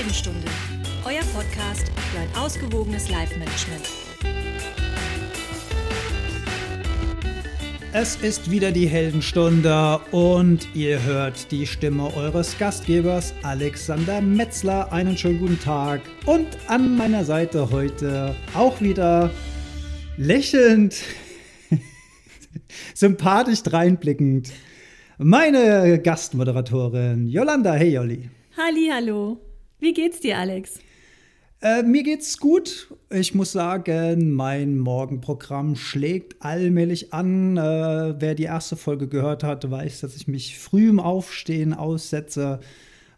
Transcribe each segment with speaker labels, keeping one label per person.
Speaker 1: Heldenstunde, euer Podcast für ein ausgewogenes Live-Management.
Speaker 2: Es ist wieder die Heldenstunde und ihr hört die Stimme eures Gastgebers Alexander Metzler. Einen schönen guten Tag und an meiner Seite heute auch wieder lächelnd, sympathisch dreinblickend meine Gastmoderatorin Yolanda. Hey Jolli.
Speaker 1: Halli, hallo. Wie geht's dir, Alex?
Speaker 2: Äh, mir geht's gut. Ich muss sagen, mein Morgenprogramm schlägt allmählich an. Äh, wer die erste Folge gehört hat, weiß, dass ich mich früh im Aufstehen aussetze,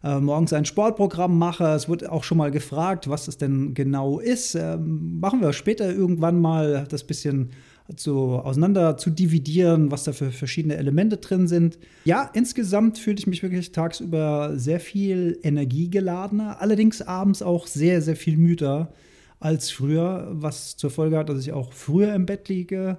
Speaker 2: äh, morgens ein Sportprogramm mache. Es wird auch schon mal gefragt, was es denn genau ist. Ähm, machen wir später irgendwann mal das bisschen so auseinander zu dividieren, was da für verschiedene Elemente drin sind. Ja, insgesamt fühle ich mich wirklich tagsüber sehr viel energiegeladener, allerdings abends auch sehr, sehr viel müder als früher, was zur Folge hat, dass ich auch früher im Bett liege.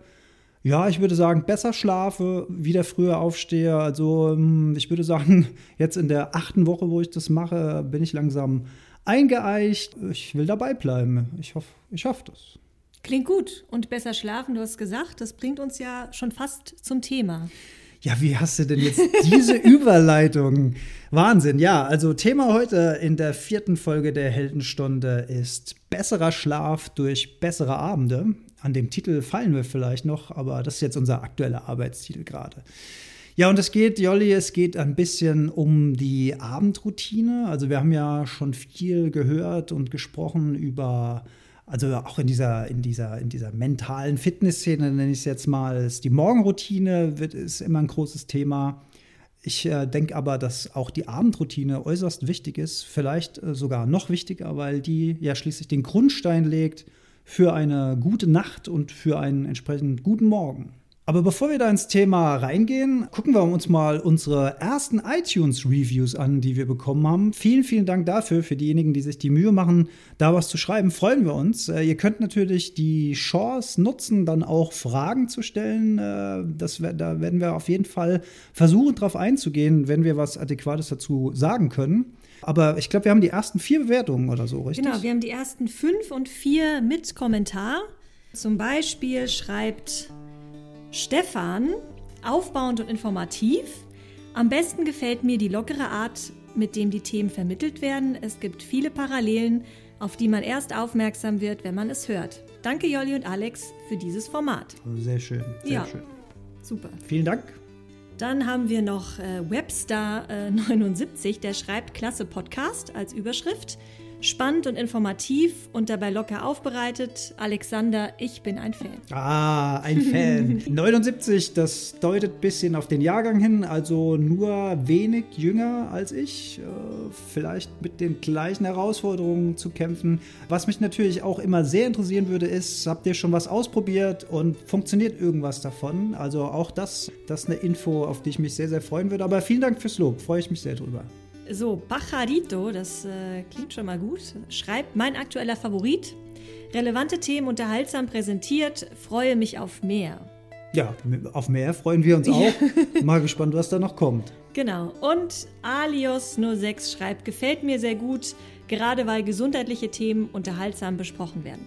Speaker 2: Ja, ich würde sagen, besser schlafe, wieder früher aufstehe. Also hm, ich würde sagen, jetzt in der achten Woche, wo ich das mache, bin ich langsam eingeeicht. Ich will dabei bleiben. Ich hoffe, ich schaffe das.
Speaker 1: Klingt gut. Und besser schlafen, du hast gesagt, das bringt uns ja schon fast zum Thema.
Speaker 2: Ja, wie hast du denn jetzt diese Überleitung? Wahnsinn. Ja, also Thema heute in der vierten Folge der Heldenstunde ist besserer Schlaf durch bessere Abende. An dem Titel fallen wir vielleicht noch, aber das ist jetzt unser aktueller Arbeitstitel gerade. Ja, und es geht, Jolli, es geht ein bisschen um die Abendroutine. Also wir haben ja schon viel gehört und gesprochen über also auch in dieser, in dieser, in dieser mentalen Fitnessszene, nenne ich es jetzt mal, ist die Morgenroutine wird, ist immer ein großes Thema. Ich äh, denke aber, dass auch die Abendroutine äußerst wichtig ist, vielleicht äh, sogar noch wichtiger, weil die ja schließlich den Grundstein legt für eine gute Nacht und für einen entsprechend guten Morgen. Aber bevor wir da ins Thema reingehen, gucken wir uns mal unsere ersten iTunes-Reviews an, die wir bekommen haben. Vielen, vielen Dank dafür, für diejenigen, die sich die Mühe machen, da was zu schreiben. Freuen wir uns. Äh, ihr könnt natürlich die Chance nutzen, dann auch Fragen zu stellen. Äh, das, da werden wir auf jeden Fall versuchen, darauf einzugehen, wenn wir was Adäquates dazu sagen können. Aber ich glaube, wir haben die ersten vier Bewertungen oder so, richtig?
Speaker 1: Genau, wir haben die ersten fünf und vier mit Kommentar. Zum Beispiel schreibt Stefan, aufbauend und informativ. Am besten gefällt mir die lockere Art, mit dem die Themen vermittelt werden. Es gibt viele Parallelen, auf die man erst aufmerksam wird, wenn man es hört. Danke Jolli und Alex für dieses Format.
Speaker 2: Sehr schön, sehr
Speaker 1: ja,
Speaker 2: schön.
Speaker 1: Super.
Speaker 2: Vielen Dank.
Speaker 1: Dann haben wir noch äh, Webstar79, äh, der schreibt Klasse Podcast als Überschrift. Spannend und informativ und dabei locker aufbereitet. Alexander, ich bin ein Fan.
Speaker 2: Ah, ein Fan. 79, das deutet ein bisschen auf den Jahrgang hin, also nur wenig jünger als ich. Äh, vielleicht mit den gleichen Herausforderungen zu kämpfen. Was mich natürlich auch immer sehr interessieren würde, ist, habt ihr schon was ausprobiert und funktioniert irgendwas davon? Also auch das, das ist eine Info, auf die ich mich sehr, sehr freuen würde. Aber vielen Dank fürs Lob, freue ich mich sehr drüber.
Speaker 1: So, Bacharito, das äh, klingt schon mal gut, schreibt mein aktueller Favorit. Relevante Themen unterhaltsam präsentiert, freue mich auf mehr.
Speaker 2: Ja, auf mehr freuen wir uns auch. mal gespannt, was da noch kommt.
Speaker 1: Genau. Und Alios06 schreibt, gefällt mir sehr gut, gerade weil gesundheitliche Themen unterhaltsam besprochen werden.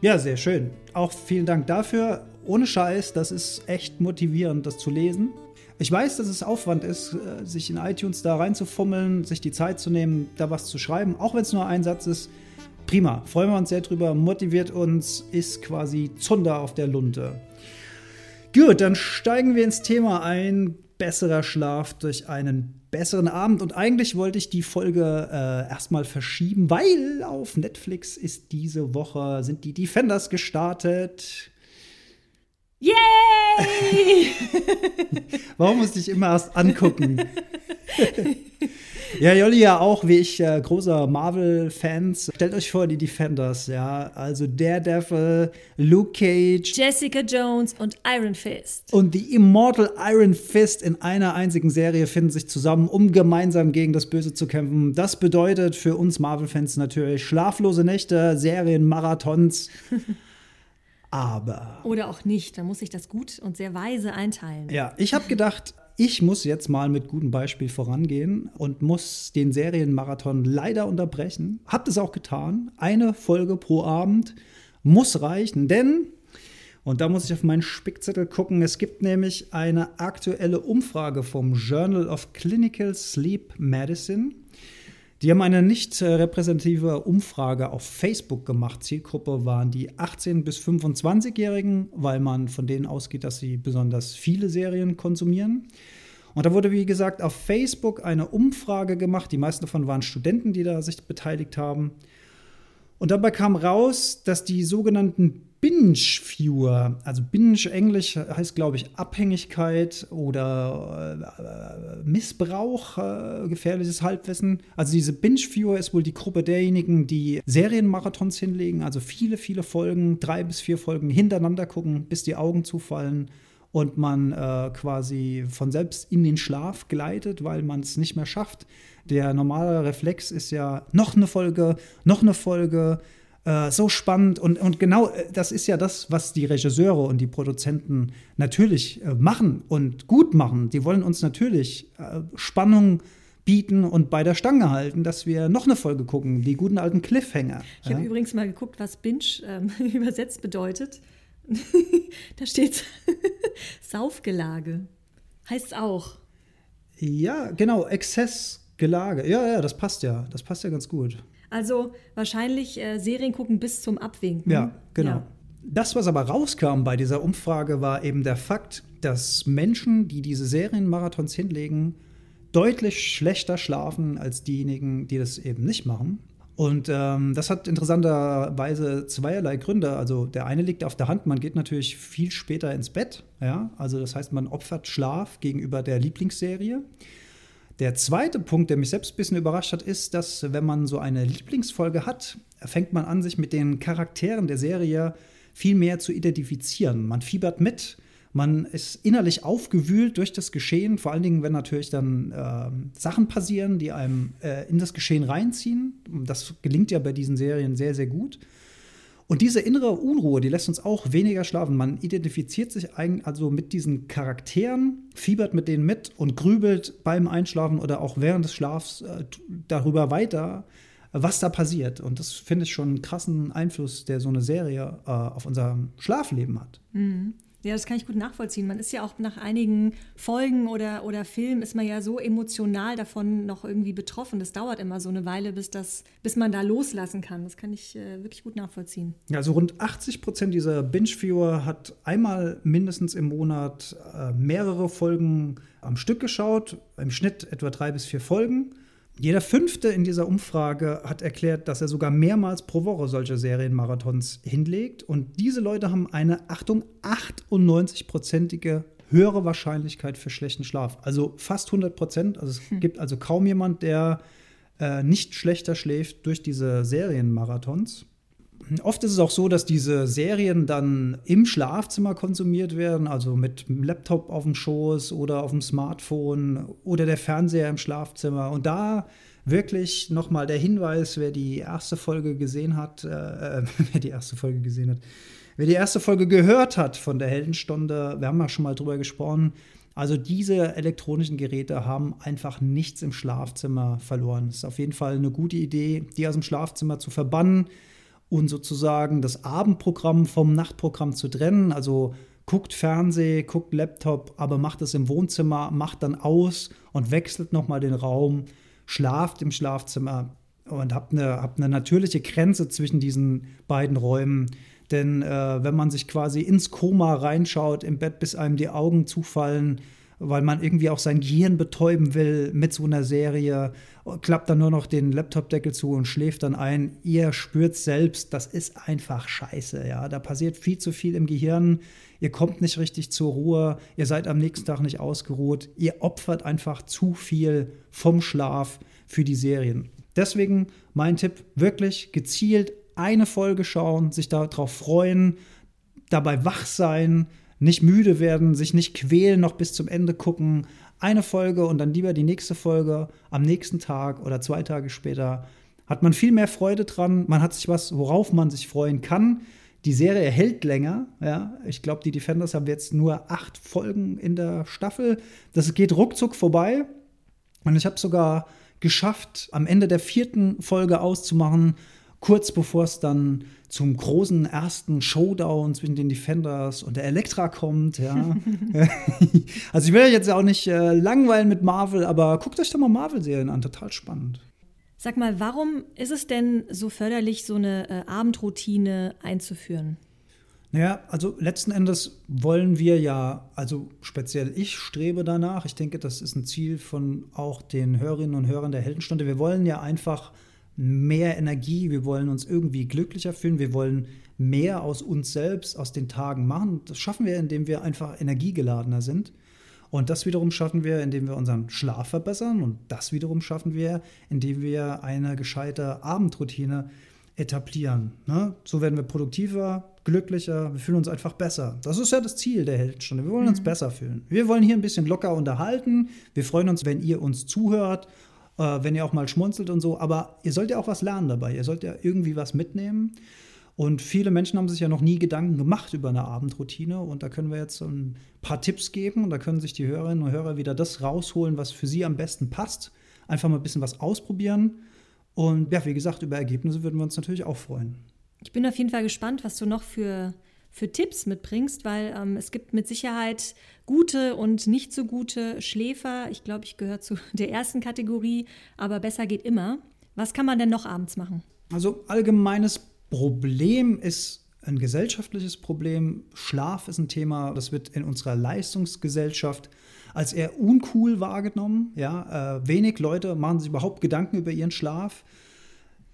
Speaker 2: Ja, sehr schön. Auch vielen Dank dafür. Ohne Scheiß, das ist echt motivierend, das zu lesen. Ich weiß, dass es Aufwand ist, äh, sich in iTunes da reinzufummeln, sich die Zeit zu nehmen, da was zu schreiben, auch wenn es nur ein Satz ist. Prima, freuen wir uns sehr drüber, motiviert uns, ist quasi Zunder auf der Lunte. Gut, dann steigen wir ins Thema ein. Besserer Schlaf durch einen besseren Abend. Und eigentlich wollte ich die Folge äh, erstmal verschieben, weil auf Netflix ist diese Woche, sind die Defenders gestartet.
Speaker 1: Yay!
Speaker 2: Warum musste ich immer erst angucken? ja, Jolli ja auch, wie ich, äh, großer Marvel-Fans. Stellt euch vor, die Defenders, ja. Also Daredevil, Luke Cage.
Speaker 1: Jessica Jones und Iron Fist.
Speaker 2: Und die Immortal Iron Fist in einer einzigen Serie finden sich zusammen, um gemeinsam gegen das Böse zu kämpfen. Das bedeutet für uns Marvel-Fans natürlich schlaflose Nächte, Serien, Marathons. Aber.
Speaker 1: Oder auch nicht. Da muss ich das gut und sehr weise einteilen.
Speaker 2: Ja, ich habe gedacht, ich muss jetzt mal mit gutem Beispiel vorangehen und muss den Serienmarathon leider unterbrechen. Habt es auch getan. Eine Folge pro Abend muss reichen, denn und da muss ich auf meinen Spickzettel gucken. Es gibt nämlich eine aktuelle Umfrage vom Journal of Clinical Sleep Medicine. Die haben eine nicht repräsentative Umfrage auf Facebook gemacht. Zielgruppe waren die 18- bis 25-Jährigen, weil man von denen ausgeht, dass sie besonders viele Serien konsumieren. Und da wurde, wie gesagt, auf Facebook eine Umfrage gemacht. Die meisten davon waren Studenten, die da sich beteiligt haben. Und dabei kam raus, dass die sogenannten Binge-Viewer, also Binge Englisch heißt, glaube ich, Abhängigkeit oder äh, Missbrauch, äh, gefährliches Halbwissen. Also diese Binge-Viewer ist wohl die Gruppe derjenigen, die Serienmarathons hinlegen, also viele, viele Folgen, drei bis vier Folgen hintereinander gucken, bis die Augen zufallen und man äh, quasi von selbst in den Schlaf gleitet, weil man es nicht mehr schafft. Der normale Reflex ist ja noch eine Folge, noch eine Folge, äh, so spannend. Und, und genau äh, das ist ja das, was die Regisseure und die Produzenten natürlich äh, machen und gut machen. Die wollen uns natürlich äh, Spannung bieten und bei der Stange halten, dass wir noch eine Folge gucken, die guten alten Cliffhanger.
Speaker 1: Ich habe übrigens mal geguckt, was Binge ähm, übersetzt bedeutet. Da steht Saufgelage. Heißt es auch.
Speaker 2: Ja, genau, Exzessgelage. Ja, ja, das passt ja. Das passt ja ganz gut.
Speaker 1: Also wahrscheinlich äh, Serien gucken bis zum Abwinken.
Speaker 2: Ja, genau. Ja. Das, was aber rauskam bei dieser Umfrage, war eben der Fakt, dass Menschen, die diese Serienmarathons hinlegen, deutlich schlechter schlafen als diejenigen, die das eben nicht machen. Und ähm, das hat interessanterweise zweierlei Gründe. Also der eine liegt auf der Hand, man geht natürlich viel später ins Bett. Ja? Also das heißt, man opfert Schlaf gegenüber der Lieblingsserie. Der zweite Punkt, der mich selbst ein bisschen überrascht hat, ist, dass wenn man so eine Lieblingsfolge hat, fängt man an, sich mit den Charakteren der Serie viel mehr zu identifizieren. Man fiebert mit, man ist innerlich aufgewühlt durch das Geschehen, vor allen Dingen, wenn natürlich dann äh, Sachen passieren, die einem äh, in das Geschehen reinziehen. Das gelingt ja bei diesen Serien sehr, sehr gut. Und diese innere Unruhe, die lässt uns auch weniger schlafen. Man identifiziert sich also mit diesen Charakteren, fiebert mit denen mit und grübelt beim Einschlafen oder auch während des Schlafs äh, darüber weiter, was da passiert. Und das finde ich schon einen krassen Einfluss, der so eine Serie äh, auf unser Schlafleben hat.
Speaker 1: Mhm. Ja, das kann ich gut nachvollziehen. Man ist ja auch nach einigen Folgen oder, oder Filmen ist man ja so emotional davon noch irgendwie betroffen. Das dauert immer so eine Weile, bis, das, bis man da loslassen kann. Das kann ich äh, wirklich gut nachvollziehen.
Speaker 2: Also rund 80 Prozent dieser Binge-Viewer hat einmal mindestens im Monat äh, mehrere Folgen am Stück geschaut, im Schnitt etwa drei bis vier Folgen. Jeder Fünfte in dieser Umfrage hat erklärt, dass er sogar mehrmals pro Woche solche Serienmarathons hinlegt. Und diese Leute haben eine, Achtung, 98-prozentige höhere Wahrscheinlichkeit für schlechten Schlaf. Also fast 100 Prozent. Also es hm. gibt also kaum jemand, der äh, nicht schlechter schläft durch diese Serienmarathons. Oft ist es auch so, dass diese Serien dann im Schlafzimmer konsumiert werden, also mit dem Laptop auf dem Schoß oder auf dem Smartphone oder der Fernseher im Schlafzimmer. Und da wirklich nochmal der Hinweis, wer die erste Folge gesehen hat, äh, wer die erste Folge gesehen hat, wer die erste Folge gehört hat von der Heldenstunde, wir haben ja schon mal drüber gesprochen. Also diese elektronischen Geräte haben einfach nichts im Schlafzimmer verloren. Es ist auf jeden Fall eine gute Idee, die aus dem Schlafzimmer zu verbannen und sozusagen das Abendprogramm vom Nachtprogramm zu trennen. Also guckt Fernseh, guckt Laptop, aber macht es im Wohnzimmer, macht dann aus und wechselt nochmal den Raum, schlaft im Schlafzimmer und habt eine, habt eine natürliche Grenze zwischen diesen beiden Räumen. Denn äh, wenn man sich quasi ins Koma reinschaut im Bett, bis einem die Augen zufallen, weil man irgendwie auch sein Gehirn betäuben will mit so einer Serie, klappt dann nur noch den Laptopdeckel zu und schläft dann ein. Ihr spürt selbst, das ist einfach scheiße, ja. Da passiert viel zu viel im Gehirn. Ihr kommt nicht richtig zur Ruhe. Ihr seid am nächsten Tag nicht ausgeruht. Ihr opfert einfach zu viel vom Schlaf für die Serien. Deswegen mein Tipp, wirklich gezielt eine Folge schauen, sich darauf freuen, dabei wach sein, nicht müde werden, sich nicht quälen, noch bis zum Ende gucken. Eine Folge und dann lieber die nächste Folge am nächsten Tag oder zwei Tage später. Hat man viel mehr Freude dran. Man hat sich was, worauf man sich freuen kann. Die Serie hält länger. Ja. Ich glaube, die Defenders haben jetzt nur acht Folgen in der Staffel. Das geht ruckzuck vorbei. Und ich habe sogar geschafft, am Ende der vierten Folge auszumachen, kurz bevor es dann zum großen ersten Showdown zwischen den Defenders und der Elektra kommt. Ja. also ich will euch jetzt auch nicht äh, langweilen mit Marvel, aber guckt euch doch mal Marvel-Serien an, total spannend.
Speaker 1: Sag mal, warum ist es denn so förderlich, so eine äh, Abendroutine einzuführen?
Speaker 2: Naja, also letzten Endes wollen wir ja, also speziell ich strebe danach, ich denke, das ist ein Ziel von auch den Hörerinnen und Hörern der Heldenstunde. Wir wollen ja einfach mehr Energie, wir wollen uns irgendwie glücklicher fühlen, wir wollen mehr aus uns selbst, aus den Tagen machen. Das schaffen wir, indem wir einfach energiegeladener sind. Und das wiederum schaffen wir, indem wir unseren Schlaf verbessern. Und das wiederum schaffen wir, indem wir eine gescheite Abendroutine etablieren. Ne? So werden wir produktiver, glücklicher, wir fühlen uns einfach besser. Das ist ja das Ziel der Heldenstunde. Wir wollen mhm. uns besser fühlen. Wir wollen hier ein bisschen locker unterhalten. Wir freuen uns, wenn ihr uns zuhört äh, wenn ihr auch mal schmunzelt und so. Aber ihr sollt ja auch was lernen dabei. Ihr sollt ja irgendwie was mitnehmen. Und viele Menschen haben sich ja noch nie Gedanken gemacht über eine Abendroutine. Und da können wir jetzt ein paar Tipps geben. Und da können sich die Hörerinnen und Hörer wieder das rausholen, was für sie am besten passt. Einfach mal ein bisschen was ausprobieren. Und ja, wie gesagt, über Ergebnisse würden wir uns natürlich auch freuen.
Speaker 1: Ich bin auf jeden Fall gespannt, was du noch für für Tipps mitbringst, weil ähm, es gibt mit Sicherheit gute und nicht so gute Schläfer. Ich glaube, ich gehöre zu der ersten Kategorie, aber besser geht immer. Was kann man denn noch abends machen?
Speaker 2: Also allgemeines Problem ist ein gesellschaftliches Problem. Schlaf ist ein Thema, das wird in unserer Leistungsgesellschaft als eher uncool wahrgenommen. Ja, äh, wenig Leute machen sich überhaupt Gedanken über ihren Schlaf.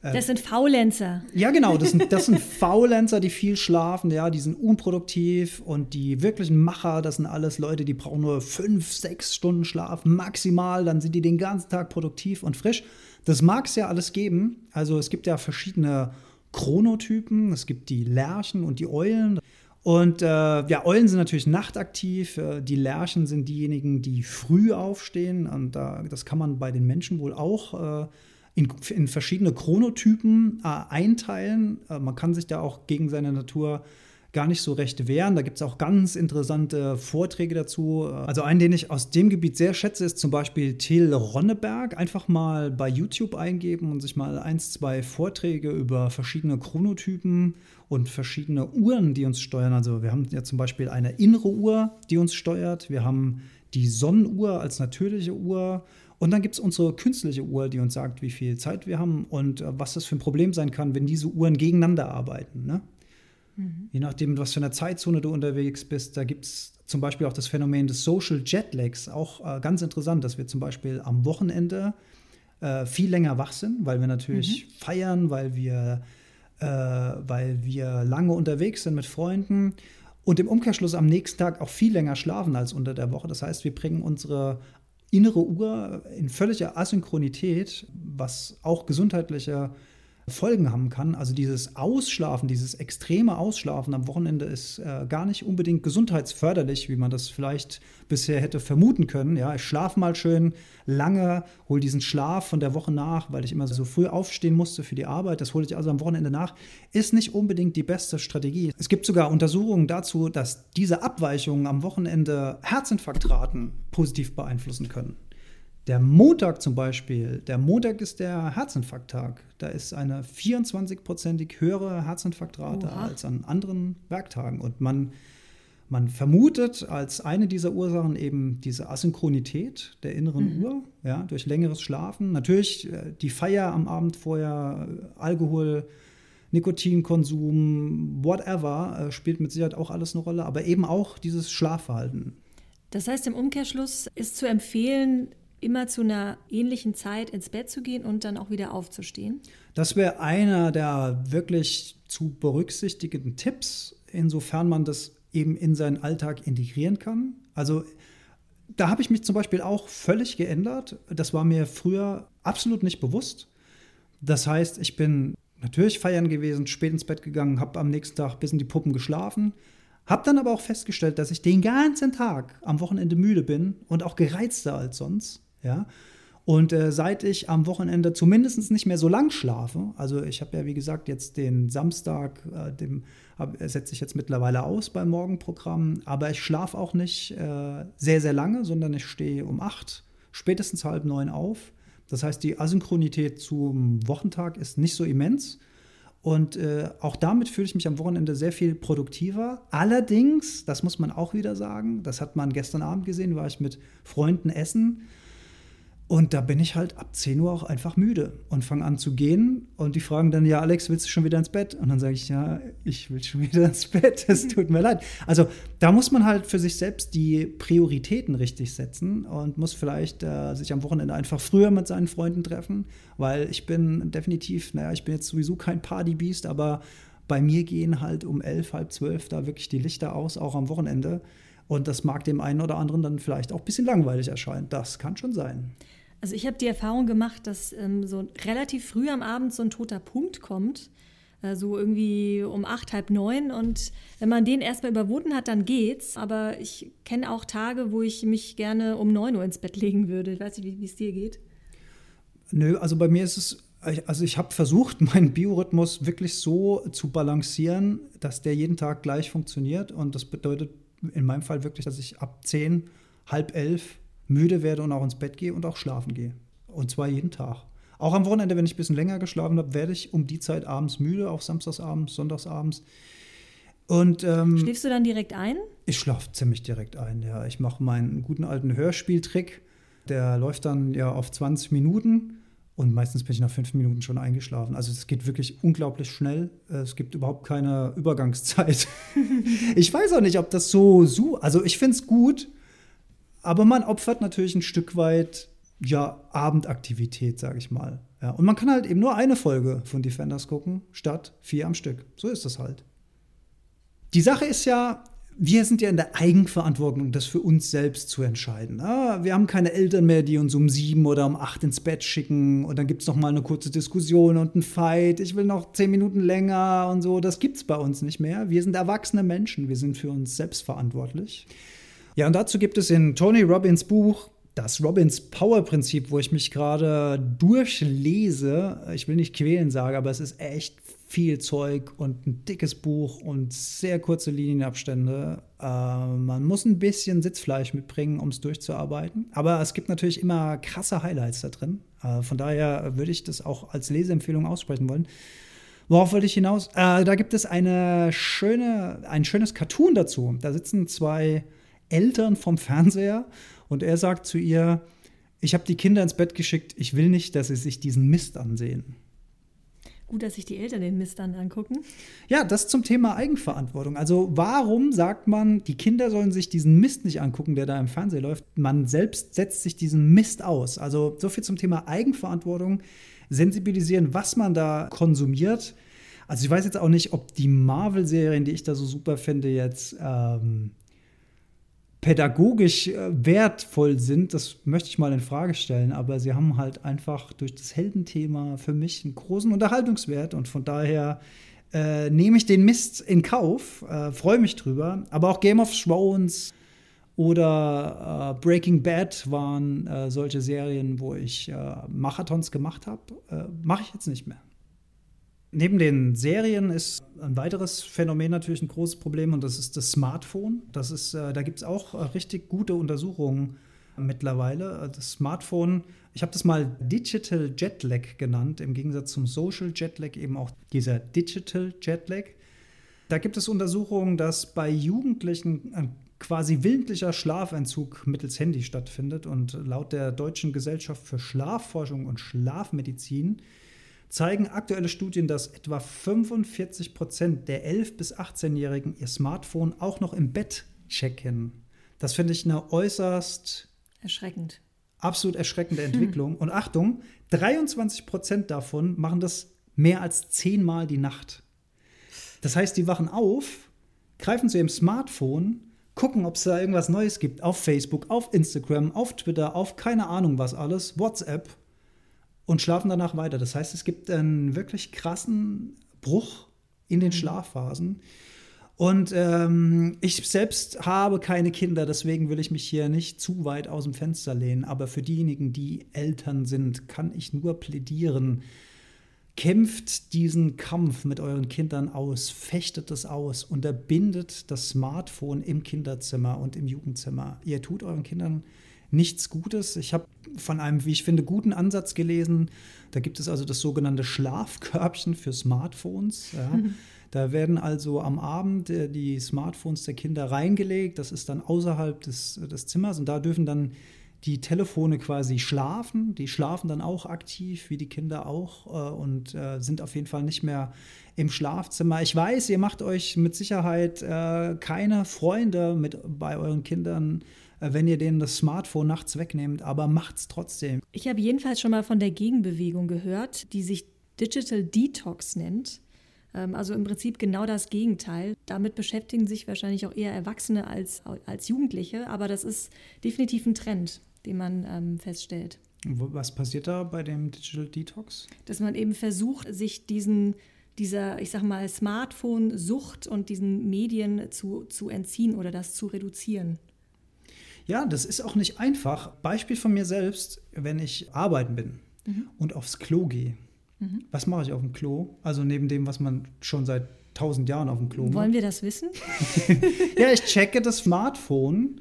Speaker 1: Äh, das sind Faulenzer.
Speaker 2: Ja, genau, das sind, das sind Faulenzer, die viel schlafen, ja, die sind unproduktiv und die wirklichen Macher, das sind alles Leute, die brauchen nur fünf, sechs Stunden Schlaf maximal, dann sind die den ganzen Tag produktiv und frisch. Das mag es ja alles geben. Also es gibt ja verschiedene Chronotypen, es gibt die Lerchen und die Eulen. Und äh, ja, Eulen sind natürlich nachtaktiv, äh, die Lerchen sind diejenigen, die früh aufstehen und äh, das kann man bei den Menschen wohl auch äh, in, in verschiedene Chronotypen äh, einteilen. Äh, man kann sich da auch gegen seine Natur gar nicht so recht wehren. Da gibt es auch ganz interessante Vorträge dazu. Also einen, den ich aus dem Gebiet sehr schätze, ist zum Beispiel Till Ronneberg. Einfach mal bei YouTube eingeben und sich mal eins, zwei Vorträge über verschiedene Chronotypen und verschiedene Uhren, die uns steuern. Also wir haben ja zum Beispiel eine innere Uhr, die uns steuert. Wir haben die Sonnenuhr als natürliche Uhr. Und dann gibt es unsere künstliche Uhr, die uns sagt, wie viel Zeit wir haben und äh, was das für ein Problem sein kann, wenn diese Uhren gegeneinander arbeiten. Ne? Mhm. Je nachdem, was für eine Zeitzone du unterwegs bist, da gibt es zum Beispiel auch das Phänomen des Social Jetlags, auch äh, ganz interessant, dass wir zum Beispiel am Wochenende äh, viel länger wach sind, weil wir natürlich mhm. feiern, weil wir, äh, weil wir lange unterwegs sind mit Freunden und im Umkehrschluss am nächsten Tag auch viel länger schlafen als unter der Woche. Das heißt, wir bringen unsere innere Uhr in völliger Asynchronität, was auch gesundheitliche Folgen haben kann. Also dieses Ausschlafen, dieses extreme Ausschlafen am Wochenende ist äh, gar nicht unbedingt gesundheitsförderlich, wie man das vielleicht bisher hätte vermuten können. Ja, ich schlafe mal schön lange, hole diesen Schlaf von der Woche nach, weil ich immer so früh aufstehen musste für die Arbeit. Das hole ich also am Wochenende nach. Ist nicht unbedingt die beste Strategie. Es gibt sogar Untersuchungen dazu, dass diese Abweichungen am Wochenende Herzinfarktraten positiv beeinflussen können. Der Montag zum Beispiel, der Montag ist der Herzinfarkttag. Da ist eine 24-prozentig höhere Herzinfarktrate Oha. als an anderen Werktagen. Und man, man vermutet als eine dieser Ursachen eben diese Asynchronität der inneren mhm. Uhr, ja, durch längeres Schlafen. Natürlich äh, die Feier am Abend vorher, Alkohol, Nikotinkonsum, whatever, äh, spielt mit Sicherheit auch alles eine Rolle, aber eben auch dieses Schlafverhalten.
Speaker 1: Das heißt, im Umkehrschluss ist zu empfehlen, immer zu einer ähnlichen Zeit ins Bett zu gehen und dann auch wieder aufzustehen?
Speaker 2: Das wäre einer der wirklich zu berücksichtigenden Tipps, insofern man das eben in seinen Alltag integrieren kann. Also da habe ich mich zum Beispiel auch völlig geändert. Das war mir früher absolut nicht bewusst. Das heißt, ich bin natürlich feiern gewesen, spät ins Bett gegangen, habe am nächsten Tag bis in die Puppen geschlafen, habe dann aber auch festgestellt, dass ich den ganzen Tag am Wochenende müde bin und auch gereizter als sonst. Ja? Und äh, seit ich am Wochenende zumindest nicht mehr so lang schlafe, also ich habe ja wie gesagt jetzt den Samstag, äh, dem setze ich jetzt mittlerweile aus beim Morgenprogramm, aber ich schlafe auch nicht äh, sehr, sehr lange, sondern ich stehe um acht, spätestens halb neun auf. Das heißt, die Asynchronität zum Wochentag ist nicht so immens. Und äh, auch damit fühle ich mich am Wochenende sehr viel produktiver. Allerdings, das muss man auch wieder sagen, das hat man gestern Abend gesehen, war ich mit Freunden essen. Und da bin ich halt ab 10 Uhr auch einfach müde und fange an zu gehen. Und die fragen dann, ja, Alex, willst du schon wieder ins Bett? Und dann sage ich, ja, ich will schon wieder ins Bett. Es tut mir leid. Also da muss man halt für sich selbst die Prioritäten richtig setzen und muss vielleicht äh, sich am Wochenende einfach früher mit seinen Freunden treffen, weil ich bin definitiv, naja, ich bin jetzt sowieso kein Partybeast, aber bei mir gehen halt um elf, halb zwölf da wirklich die Lichter aus, auch am Wochenende. Und das mag dem einen oder anderen dann vielleicht auch ein bisschen langweilig erscheinen. Das kann schon sein.
Speaker 1: Also ich habe die Erfahrung gemacht, dass ähm, so relativ früh am Abend so ein toter Punkt kommt, äh, so irgendwie um acht, halb neun. Und wenn man den erstmal überwunden hat, dann geht's. Aber ich kenne auch Tage, wo ich mich gerne um neun Uhr ins Bett legen würde. Ich weiß nicht, wie es dir geht.
Speaker 2: Nö, also bei mir ist es, also ich habe versucht, meinen Biorhythmus wirklich so zu balancieren, dass der jeden Tag gleich funktioniert. Und das bedeutet in meinem Fall wirklich, dass ich ab zehn, halb elf müde werde und auch ins Bett gehe und auch schlafen gehe. Und zwar jeden Tag. Auch am Wochenende, wenn ich ein bisschen länger geschlafen habe, werde ich um die Zeit abends müde, auch samstagsabends, sonntagsabends. Und, ähm,
Speaker 1: Schläfst du dann direkt ein?
Speaker 2: Ich schlafe ziemlich direkt ein, ja. Ich mache meinen guten alten Hörspieltrick. Der läuft dann ja auf 20 Minuten und meistens bin ich nach fünf Minuten schon eingeschlafen. Also es geht wirklich unglaublich schnell. Es gibt überhaupt keine Übergangszeit. ich weiß auch nicht, ob das so, so also ich finde es gut, aber man opfert natürlich ein Stück weit ja, Abendaktivität, sage ich mal. Ja, und man kann halt eben nur eine Folge von Defenders gucken, statt vier am Stück. So ist das halt. Die Sache ist ja, wir sind ja in der Eigenverantwortung, das für uns selbst zu entscheiden. Ah, wir haben keine Eltern mehr, die uns um sieben oder um acht ins Bett schicken und dann gibt es noch mal eine kurze Diskussion und einen Fight. Ich will noch zehn Minuten länger und so. Das gibt es bei uns nicht mehr. Wir sind erwachsene Menschen. Wir sind für uns selbst verantwortlich. Ja, und dazu gibt es in Tony Robbins Buch das Robbins Power Prinzip, wo ich mich gerade durchlese. Ich will nicht quälen sagen, aber es ist echt viel Zeug und ein dickes Buch und sehr kurze Linienabstände. Äh, man muss ein bisschen Sitzfleisch mitbringen, um es durchzuarbeiten. Aber es gibt natürlich immer krasse Highlights da drin. Äh, von daher würde ich das auch als Leseempfehlung aussprechen wollen. Worauf wollte ich hinaus? Äh, da gibt es eine schöne, ein schönes Cartoon dazu. Da sitzen zwei Eltern vom Fernseher und er sagt zu ihr, ich habe die Kinder ins Bett geschickt, ich will nicht, dass sie sich diesen Mist ansehen.
Speaker 1: Gut, dass sich die Eltern den Mist dann angucken.
Speaker 2: Ja, das zum Thema Eigenverantwortung. Also warum sagt man, die Kinder sollen sich diesen Mist nicht angucken, der da im Fernsehen läuft? Man selbst setzt sich diesen Mist aus. Also so viel zum Thema Eigenverantwortung. Sensibilisieren, was man da konsumiert. Also ich weiß jetzt auch nicht, ob die Marvel-Serien, die ich da so super finde, jetzt ähm, pädagogisch äh, wertvoll sind, das möchte ich mal in Frage stellen, aber sie haben halt einfach durch das Heldenthema für mich einen großen Unterhaltungswert und von daher äh, nehme ich den Mist in Kauf, äh, freue mich drüber, aber auch Game of Thrones oder äh, Breaking Bad waren äh, solche Serien, wo ich äh, Marathons gemacht habe, mache ich jetzt nicht mehr. Neben den Serien ist ein weiteres Phänomen natürlich ein großes Problem und das ist das Smartphone. Das ist, äh, da gibt es auch äh, richtig gute Untersuchungen mittlerweile. Das Smartphone, ich habe das mal Digital Jetlag genannt, im Gegensatz zum Social Jetlag eben auch dieser Digital Jetlag. Da gibt es Untersuchungen, dass bei Jugendlichen ein quasi willentlicher Schlafentzug mittels Handy stattfindet und laut der Deutschen Gesellschaft für Schlafforschung und Schlafmedizin zeigen aktuelle Studien, dass etwa 45 Prozent der 11- bis 18-Jährigen ihr Smartphone auch noch im Bett checken. Das finde ich eine äußerst
Speaker 1: erschreckend.
Speaker 2: Absolut erschreckende Entwicklung. Und Achtung, 23 Prozent davon machen das mehr als zehnmal die Nacht. Das heißt, die wachen auf, greifen zu ihrem Smartphone, gucken, ob es da irgendwas Neues gibt auf Facebook, auf Instagram, auf Twitter, auf keine Ahnung was alles, WhatsApp und schlafen danach weiter. Das heißt, es gibt einen wirklich krassen Bruch in den mhm. Schlafphasen. Und ähm, ich selbst habe keine Kinder, deswegen will ich mich hier nicht zu weit aus dem Fenster lehnen. Aber für diejenigen, die Eltern sind, kann ich nur plädieren. Kämpft diesen Kampf mit euren Kindern aus, fechtet es aus, unterbindet das Smartphone im Kinderzimmer und im Jugendzimmer. Ihr tut euren Kindern nichts Gutes. Ich habe von einem, wie ich finde, guten Ansatz gelesen. Da gibt es also das sogenannte Schlafkörbchen für Smartphones. Ja. Da werden also am Abend äh, die Smartphones der Kinder reingelegt. Das ist dann außerhalb des, des Zimmers und da dürfen dann die Telefone quasi schlafen. Die schlafen dann auch aktiv, wie die Kinder auch, äh, und äh, sind auf jeden Fall nicht mehr im Schlafzimmer. Ich weiß, ihr macht euch mit Sicherheit äh, keine Freunde mit bei euren Kindern, äh, wenn ihr denen das Smartphone nachts wegnehmt, aber macht's trotzdem.
Speaker 1: Ich habe jedenfalls schon mal von der Gegenbewegung gehört, die sich Digital Detox nennt. Ähm, also im Prinzip genau das Gegenteil. Damit beschäftigen sich wahrscheinlich auch eher Erwachsene als, als Jugendliche, aber das ist definitiv ein Trend, den man ähm, feststellt.
Speaker 2: Was passiert da bei dem Digital Detox?
Speaker 1: Dass man eben versucht, sich diesen, dieser, ich sag mal, Smartphone-Sucht und diesen Medien zu, zu entziehen oder das zu reduzieren.
Speaker 2: Ja, das ist auch nicht einfach. Beispiel von mir selbst, wenn ich arbeiten bin mhm. und aufs Klo gehe Mhm. Was mache ich auf dem Klo? Also neben dem, was man schon seit tausend Jahren auf dem Klo macht.
Speaker 1: Wollen wir das wissen?
Speaker 2: ja, ich checke das Smartphone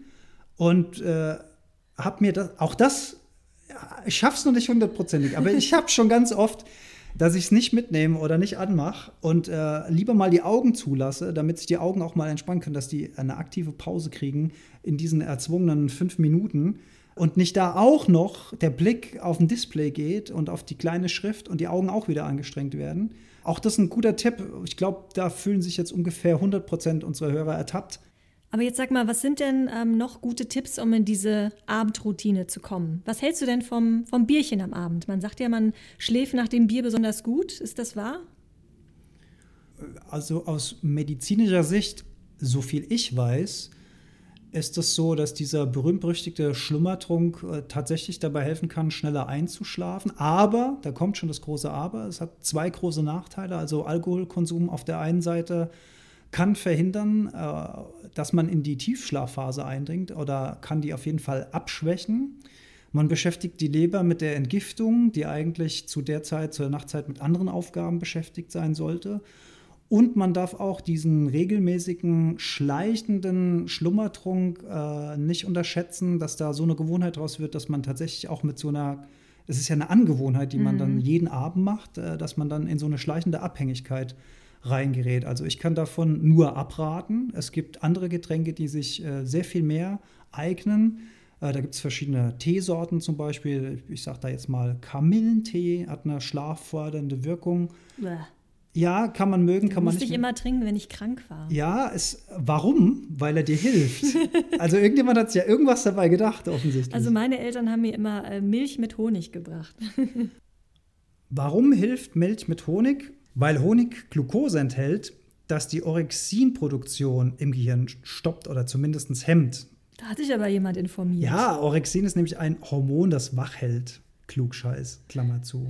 Speaker 2: und äh, habe mir das, auch das, ich schaffe es noch nicht hundertprozentig, aber ich habe schon ganz oft, dass ich es nicht mitnehme oder nicht anmache und äh, lieber mal die Augen zulasse, damit sich die Augen auch mal entspannen können, dass die eine aktive Pause kriegen in diesen erzwungenen fünf Minuten und nicht da auch noch der Blick auf ein Display geht und auf die kleine Schrift und die Augen auch wieder angestrengt werden. Auch das ist ein guter Tipp. Ich glaube, da fühlen sich jetzt ungefähr 100 Prozent unserer Hörer ertappt.
Speaker 1: Aber jetzt sag mal, was sind denn ähm, noch gute Tipps, um in diese Abendroutine zu kommen? Was hältst du denn vom, vom Bierchen am Abend? Man sagt ja, man schläft nach dem Bier besonders gut. Ist das wahr?
Speaker 2: Also aus medizinischer Sicht, so viel ich weiß, ist es so, dass dieser berühmt-berüchtigte Schlummertrunk äh, tatsächlich dabei helfen kann, schneller einzuschlafen. Aber, da kommt schon das große Aber, es hat zwei große Nachteile. Also Alkoholkonsum auf der einen Seite kann verhindern, äh, dass man in die Tiefschlafphase eindringt oder kann die auf jeden Fall abschwächen. Man beschäftigt die Leber mit der Entgiftung, die eigentlich zu der Zeit, zur Nachtzeit mit anderen Aufgaben beschäftigt sein sollte. Und man darf auch diesen regelmäßigen, schleichenden Schlummertrunk äh, nicht unterschätzen, dass da so eine Gewohnheit draus wird, dass man tatsächlich auch mit so einer, es ist ja eine Angewohnheit, die man dann mhm. jeden Abend macht, äh, dass man dann in so eine schleichende Abhängigkeit reingerät. Also ich kann davon nur abraten. Es gibt andere Getränke, die sich äh, sehr viel mehr eignen. Äh, da gibt es verschiedene Teesorten zum Beispiel. Ich sage da jetzt mal Kamillentee, hat eine schlaffördernde Wirkung. Bäh. Ja, kann man mögen, kann man nicht.
Speaker 1: Musste ich immer trinken, wenn ich krank war.
Speaker 2: Ja, es, warum? Weil er dir hilft. also irgendjemand hat ja irgendwas dabei gedacht, offensichtlich.
Speaker 1: Also meine Eltern haben mir immer äh, Milch mit Honig gebracht.
Speaker 2: warum hilft Milch mit Honig? Weil Honig Glucose enthält, das die Orexinproduktion im Gehirn stoppt oder zumindest hemmt.
Speaker 1: Da hat sich aber jemand informiert.
Speaker 2: Ja, Orexin ist nämlich ein Hormon, das wach hält. Klugscheiß, Klammer zu.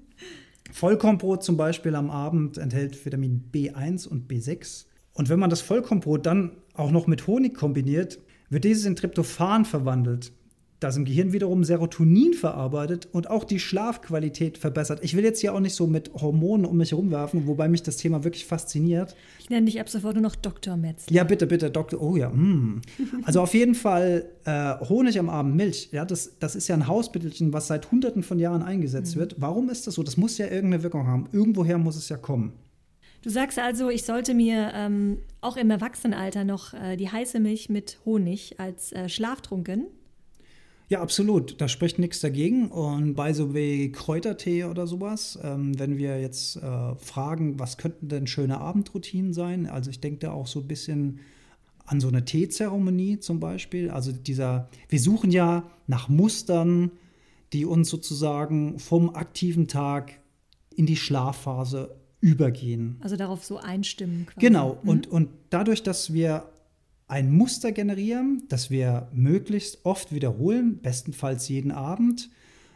Speaker 2: Vollkornbrot zum Beispiel am Abend enthält Vitamin B1 und B6. Und wenn man das Vollkornbrot dann auch noch mit Honig kombiniert, wird dieses in Tryptophan verwandelt das im Gehirn wiederum Serotonin verarbeitet und auch die Schlafqualität verbessert. Ich will jetzt hier auch nicht so mit Hormonen um mich herumwerfen, wobei mich das Thema wirklich fasziniert.
Speaker 1: Ich nenne dich ab sofort nur noch Dr. Metz.
Speaker 2: Ja, bitte, bitte, Doktor. Oh ja. Mm. Also auf jeden Fall äh, Honig am Abend, Milch. Ja, das, das ist ja ein Hausmittelchen, was seit Hunderten von Jahren eingesetzt mhm. wird. Warum ist das so? Das muss ja irgendeine Wirkung haben. Irgendwoher muss es ja kommen.
Speaker 1: Du sagst also, ich sollte mir ähm, auch im Erwachsenenalter noch äh, die heiße Milch mit Honig als äh, Schlaftrunken
Speaker 2: ja, absolut. Da spricht nichts dagegen. Und bei so wie Kräutertee oder sowas, ähm, wenn wir jetzt äh, fragen, was könnten denn schöne Abendroutinen sein? Also ich denke da auch so ein bisschen an so eine Teezeremonie zum Beispiel. Also dieser, wir suchen ja nach Mustern, die uns sozusagen vom aktiven Tag in die Schlafphase übergehen.
Speaker 1: Also darauf so einstimmen.
Speaker 2: Quasi. Genau. Mhm. Und, und dadurch, dass wir ein Muster generieren, das wir möglichst oft wiederholen, bestenfalls jeden Abend.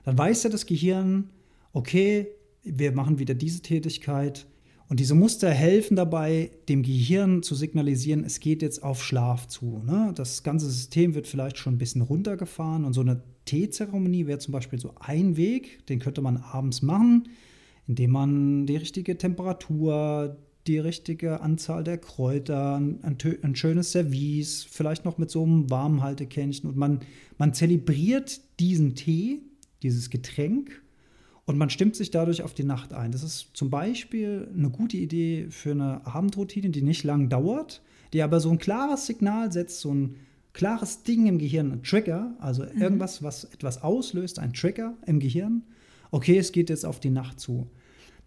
Speaker 2: Dann weiß ja das Gehirn, okay, wir machen wieder diese Tätigkeit. Und diese Muster helfen dabei, dem Gehirn zu signalisieren, es geht jetzt auf Schlaf zu. Ne? Das ganze System wird vielleicht schon ein bisschen runtergefahren und so eine Teezeremonie wäre zum Beispiel so ein Weg, den könnte man abends machen, indem man die richtige Temperatur, die richtige Anzahl der Kräuter, ein, ein, schönes Service, vielleicht noch mit so einem Warmhaltekännchen und man, man zelebriert diesen Tee, dieses Getränk und man stimmt sich dadurch auf die Nacht ein. Das ist zum Beispiel eine gute Idee für eine Abendroutine, die nicht lang dauert, die aber so ein klares Signal setzt, so ein klares Ding im Gehirn, ein Trigger, also mhm. irgendwas, was etwas auslöst, ein Trigger im Gehirn. Okay, es geht jetzt auf die Nacht zu.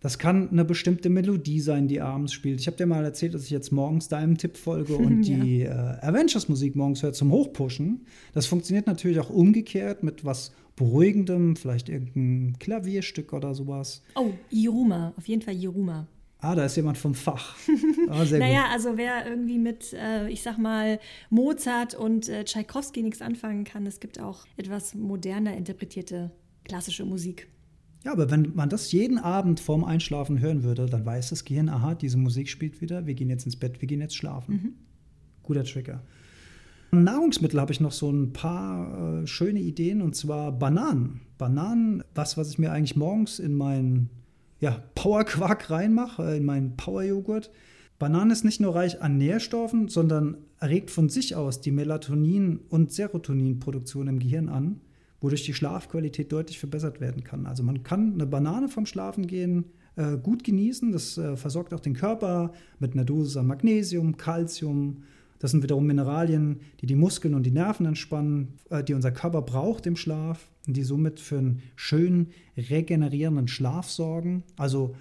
Speaker 2: Das kann eine bestimmte Melodie sein, die abends spielt. Ich habe dir mal erzählt, dass ich jetzt morgens deinem Tipp folge und ja. die äh, Avengers-Musik morgens höre zum Hochpushen. Das funktioniert natürlich auch umgekehrt mit was Beruhigendem, vielleicht irgendein Klavierstück oder sowas.
Speaker 1: Oh, Iruma, auf jeden Fall Iruma.
Speaker 2: Ah, da ist jemand vom Fach.
Speaker 1: Ah, naja, gut. also wer irgendwie mit, äh, ich sag mal, Mozart und äh, Tschaikowski nichts anfangen kann, es gibt auch etwas moderner interpretierte klassische Musik.
Speaker 2: Ja, aber wenn man das jeden Abend vorm Einschlafen hören würde, dann weiß das Gehirn, aha, diese Musik spielt wieder, wir gehen jetzt ins Bett, wir gehen jetzt schlafen. Mhm. Guter Trigger. Nahrungsmittel habe ich noch so ein paar äh, schöne Ideen und zwar Bananen. Bananen, was, was ich mir eigentlich morgens in meinen ja, Powerquark reinmache, äh, in meinen Powerjoghurt. Bananen ist nicht nur reich an Nährstoffen, sondern erregt von sich aus die Melatonin- und Serotoninproduktion im Gehirn an, wodurch die Schlafqualität deutlich verbessert werden kann. Also man kann eine Banane vom Schlafengehen äh, gut genießen. Das äh, versorgt auch den Körper mit einer Dosis an Magnesium, Calcium, das sind wiederum Mineralien, die die Muskeln und die Nerven entspannen, äh, die unser Körper braucht im Schlaf und die somit für einen schönen, regenerierenden Schlaf sorgen. Also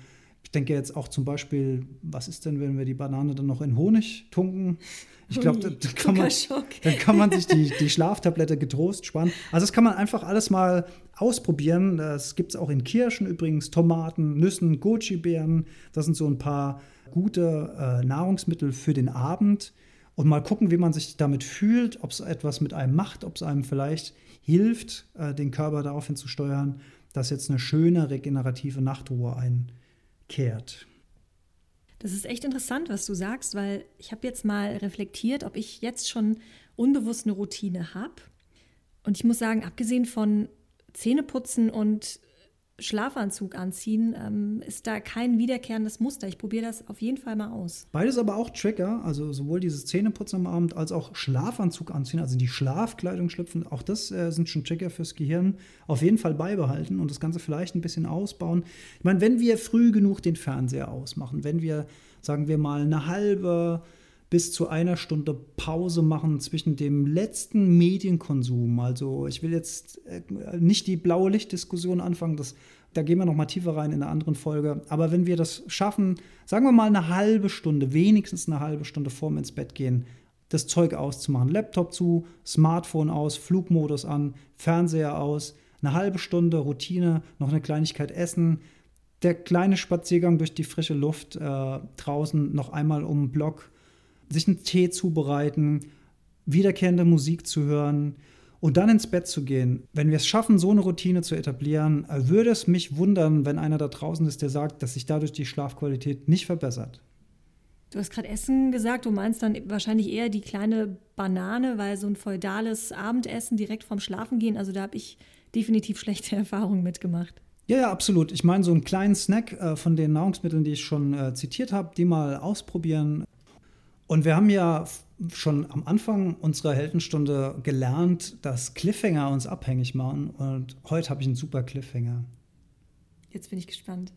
Speaker 2: denke jetzt auch zum Beispiel, was ist denn, wenn wir die Banane dann noch in Honig tunken? Ich glaube, da, da, kann man, dann kann man sich die, die Schlaftablette getrost sparen. Also das kann man einfach alles mal ausprobieren. Das gibt es auch in Kirschen übrigens, Tomaten, Nüssen, Goji-Beeren. Das sind so ein paar gute äh, Nahrungsmittel für den Abend und mal gucken, wie man sich damit fühlt, ob es etwas mit einem macht, ob es einem vielleicht hilft, äh, den Körper daraufhin zu steuern, dass jetzt eine schöne regenerative Nachtruhe einkehrt.
Speaker 1: Das ist echt interessant, was du sagst, weil ich habe jetzt mal reflektiert, ob ich jetzt schon unbewusst eine Routine habe. Und ich muss sagen, abgesehen von Zähneputzen und Schlafanzug anziehen, ähm, ist da kein wiederkehrendes Muster. Ich probiere das auf jeden Fall mal aus.
Speaker 2: Beides aber auch Trigger, also sowohl dieses Zähneputzen am Abend als auch Schlafanzug anziehen, also in die Schlafkleidung schlüpfen. Auch das äh, sind schon Trigger fürs Gehirn. Auf jeden Fall beibehalten und das Ganze vielleicht ein bisschen ausbauen. Ich meine, wenn wir früh genug den Fernseher ausmachen, wenn wir, sagen wir mal, eine halbe bis zu einer Stunde Pause machen zwischen dem letzten Medienkonsum. Also ich will jetzt äh, nicht die blaue Lichtdiskussion anfangen, das, da gehen wir noch mal tiefer rein in einer anderen Folge. Aber wenn wir das schaffen, sagen wir mal eine halbe Stunde, wenigstens eine halbe Stunde vorm ins Bett gehen, das Zeug auszumachen. Laptop zu, Smartphone aus, Flugmodus an, Fernseher aus, eine halbe Stunde Routine, noch eine Kleinigkeit essen, der kleine Spaziergang durch die frische Luft äh, draußen noch einmal um den Block sich einen Tee zubereiten, wiederkehrende Musik zu hören und dann ins Bett zu gehen. Wenn wir es schaffen, so eine Routine zu etablieren, würde es mich wundern, wenn einer da draußen ist, der sagt, dass sich dadurch die Schlafqualität nicht verbessert.
Speaker 1: Du hast gerade Essen gesagt, du meinst dann wahrscheinlich eher die kleine Banane, weil so ein feudales Abendessen direkt vorm Schlafengehen, also da habe ich definitiv schlechte Erfahrungen mitgemacht.
Speaker 2: Ja, ja, absolut. Ich meine, so einen kleinen Snack äh, von den Nahrungsmitteln, die ich schon äh, zitiert habe, die mal ausprobieren. Und wir haben ja schon am Anfang unserer Heldenstunde gelernt, dass Cliffhanger uns abhängig machen. Und heute habe ich einen super Cliffhanger.
Speaker 1: Jetzt bin ich gespannt.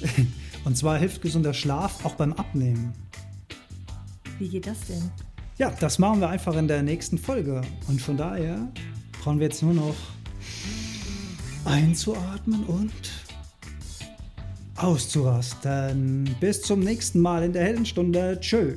Speaker 2: Und zwar hilft gesunder Schlaf auch beim Abnehmen.
Speaker 1: Wie geht das denn?
Speaker 2: Ja, das machen wir einfach in der nächsten Folge. Und von daher brauchen wir jetzt nur noch einzuatmen und auszurasten. Bis zum nächsten Mal in der Heldenstunde. Tschö.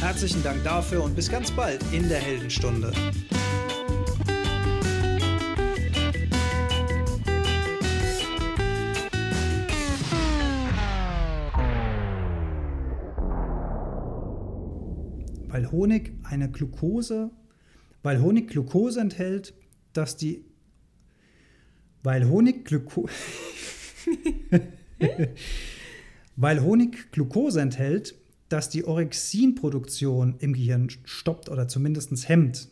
Speaker 2: Herzlichen Dank dafür und bis ganz bald in der Heldenstunde. Weil Honig eine Glucose, weil Honig Glucose enthält, dass die weil Honig Glucose weil Honig Glucose enthält, dass die Orexinproduktion im Gehirn stoppt oder zumindest hemmt.